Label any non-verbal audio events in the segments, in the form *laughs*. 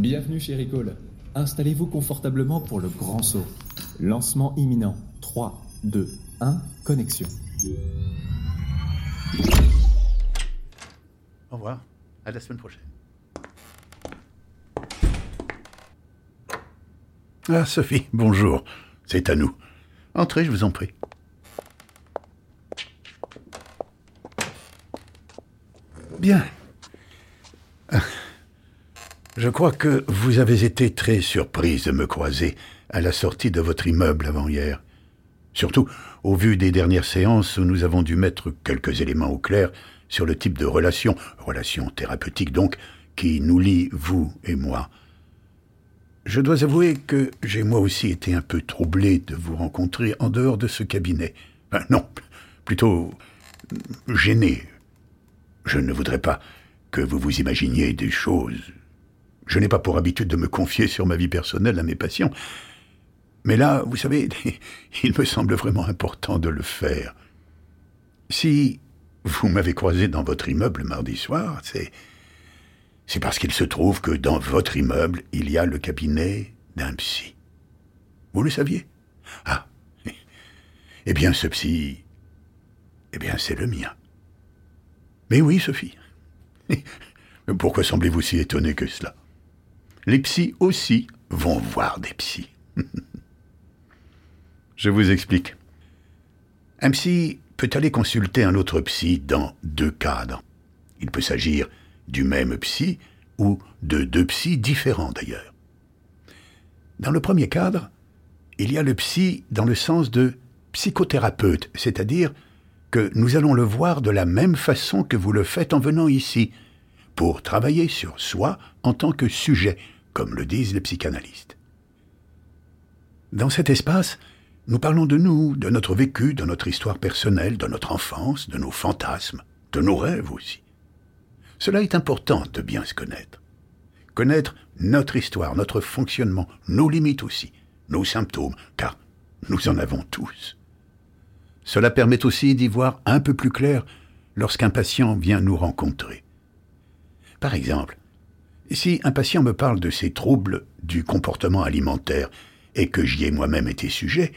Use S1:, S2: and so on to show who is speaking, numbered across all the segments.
S1: Bienvenue chez Ricole. Installez-vous confortablement pour le grand saut. Lancement imminent. 3, 2, 1, connexion.
S2: Au revoir. À la semaine prochaine. Ah, Sophie, bonjour. C'est à nous. Entrez, je vous en prie. Bien. Je crois que vous avez été très surprise de me croiser à la sortie de votre immeuble avant-hier. Surtout au vu des dernières séances où nous avons dû mettre quelques éléments au clair sur le type de relation, relation thérapeutique donc, qui nous lie, vous et moi. Je dois avouer que j'ai moi aussi été un peu troublé de vous rencontrer en dehors de ce cabinet. non, plutôt gêné. Je ne voudrais pas que vous vous imaginiez des choses. Je n'ai pas pour habitude de me confier sur ma vie personnelle à mes patients. Mais là, vous savez, *laughs* il me semble vraiment important de le faire. Si vous m'avez croisé dans votre immeuble mardi soir, c'est. C'est parce qu'il se trouve que dans votre immeuble, il y a le cabinet d'un psy. Vous le saviez? Ah. *laughs* Eh bien, ce psy. Eh bien, c'est le mien. Mais oui, Sophie. *laughs* Pourquoi semblez-vous si étonné que cela? Les psys aussi vont voir des psys. *laughs* Je vous explique. Un psy peut aller consulter un autre psy dans deux cadres. Il peut s'agir du même psy ou de deux psys différents d'ailleurs. Dans le premier cadre, il y a le psy dans le sens de psychothérapeute, c'est-à-dire que nous allons le voir de la même façon que vous le faites en venant ici, pour travailler sur soi en tant que sujet, comme le disent les psychanalystes. Dans cet espace, nous parlons de nous, de notre vécu, de notre histoire personnelle, de notre enfance, de nos fantasmes, de nos rêves aussi. Cela est important de bien se connaître. Connaître notre histoire, notre fonctionnement, nos limites aussi, nos symptômes, car nous en avons tous. Cela permet aussi d'y voir un peu plus clair lorsqu'un patient vient nous rencontrer. Par exemple, si un patient me parle de ses troubles du comportement alimentaire et que j'y ai moi-même été sujet,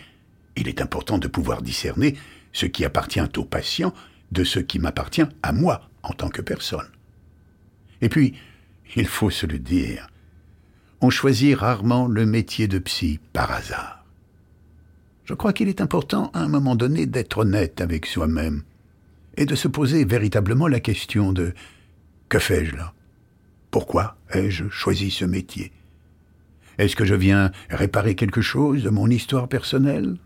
S2: il est important de pouvoir discerner ce qui appartient au patient de ce qui m'appartient à moi en tant que personne. Et puis, il faut se le dire, on choisit rarement le métier de psy par hasard. Je crois qu'il est important à un moment donné d'être honnête avec soi-même et de se poser véritablement la question de que fais-je là? Pourquoi ai-je choisi ce métier? Est-ce que je viens réparer quelque chose de mon histoire personnelle?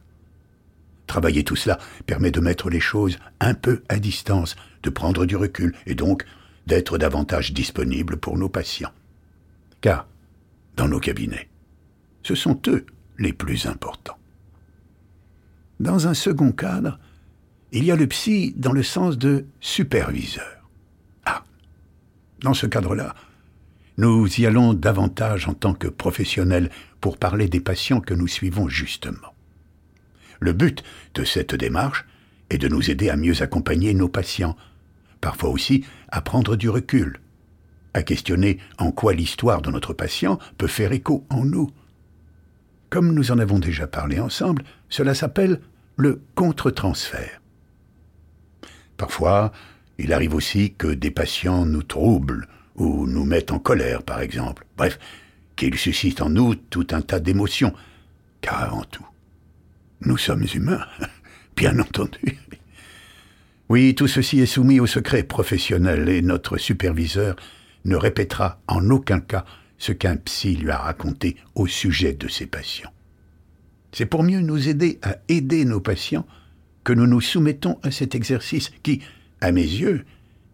S2: Travailler tout cela permet de mettre les choses un peu à distance, de prendre du recul et donc d'être davantage disponible pour nos patients. Car, dans nos cabinets, ce sont eux les plus importants. Dans un second cadre, il y a le psy dans le sens de superviseur. Dans ce cadre-là, nous y allons davantage en tant que professionnels pour parler des patients que nous suivons justement. Le but de cette démarche est de nous aider à mieux accompagner nos patients, parfois aussi à prendre du recul, à questionner en quoi l'histoire de notre patient peut faire écho en nous. Comme nous en avons déjà parlé ensemble, cela s'appelle le contre-transfert. Parfois, il arrive aussi que des patients nous troublent ou nous mettent en colère, par exemple. Bref, qu'ils suscitent en nous tout un tas d'émotions. Car avant tout, nous sommes humains, *laughs* bien entendu. Oui, tout ceci est soumis au secret professionnel et notre superviseur ne répétera en aucun cas ce qu'un psy lui a raconté au sujet de ses patients. C'est pour mieux nous aider à aider nos patients que nous nous soumettons à cet exercice qui, à mes yeux,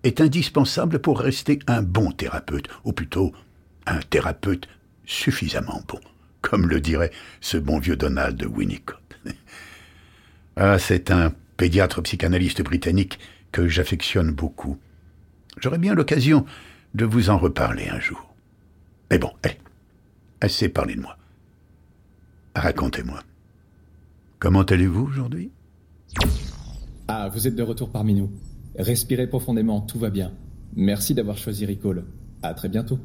S2: est indispensable pour rester un bon thérapeute, ou plutôt un thérapeute suffisamment bon, comme le dirait ce bon vieux Donald Winnicott. *laughs* Ah, c'est un pédiatre psychanalyste britannique que j'affectionne beaucoup. J'aurais bien l'occasion de vous en reparler un jour. Mais bon, hé, assez parlé de moi. Racontez-moi. Comment allez-vous aujourd'hui?
S1: Ah, vous êtes de retour parmi nous. Respirez profondément, tout va bien. Merci d'avoir choisi Ricole. À très bientôt.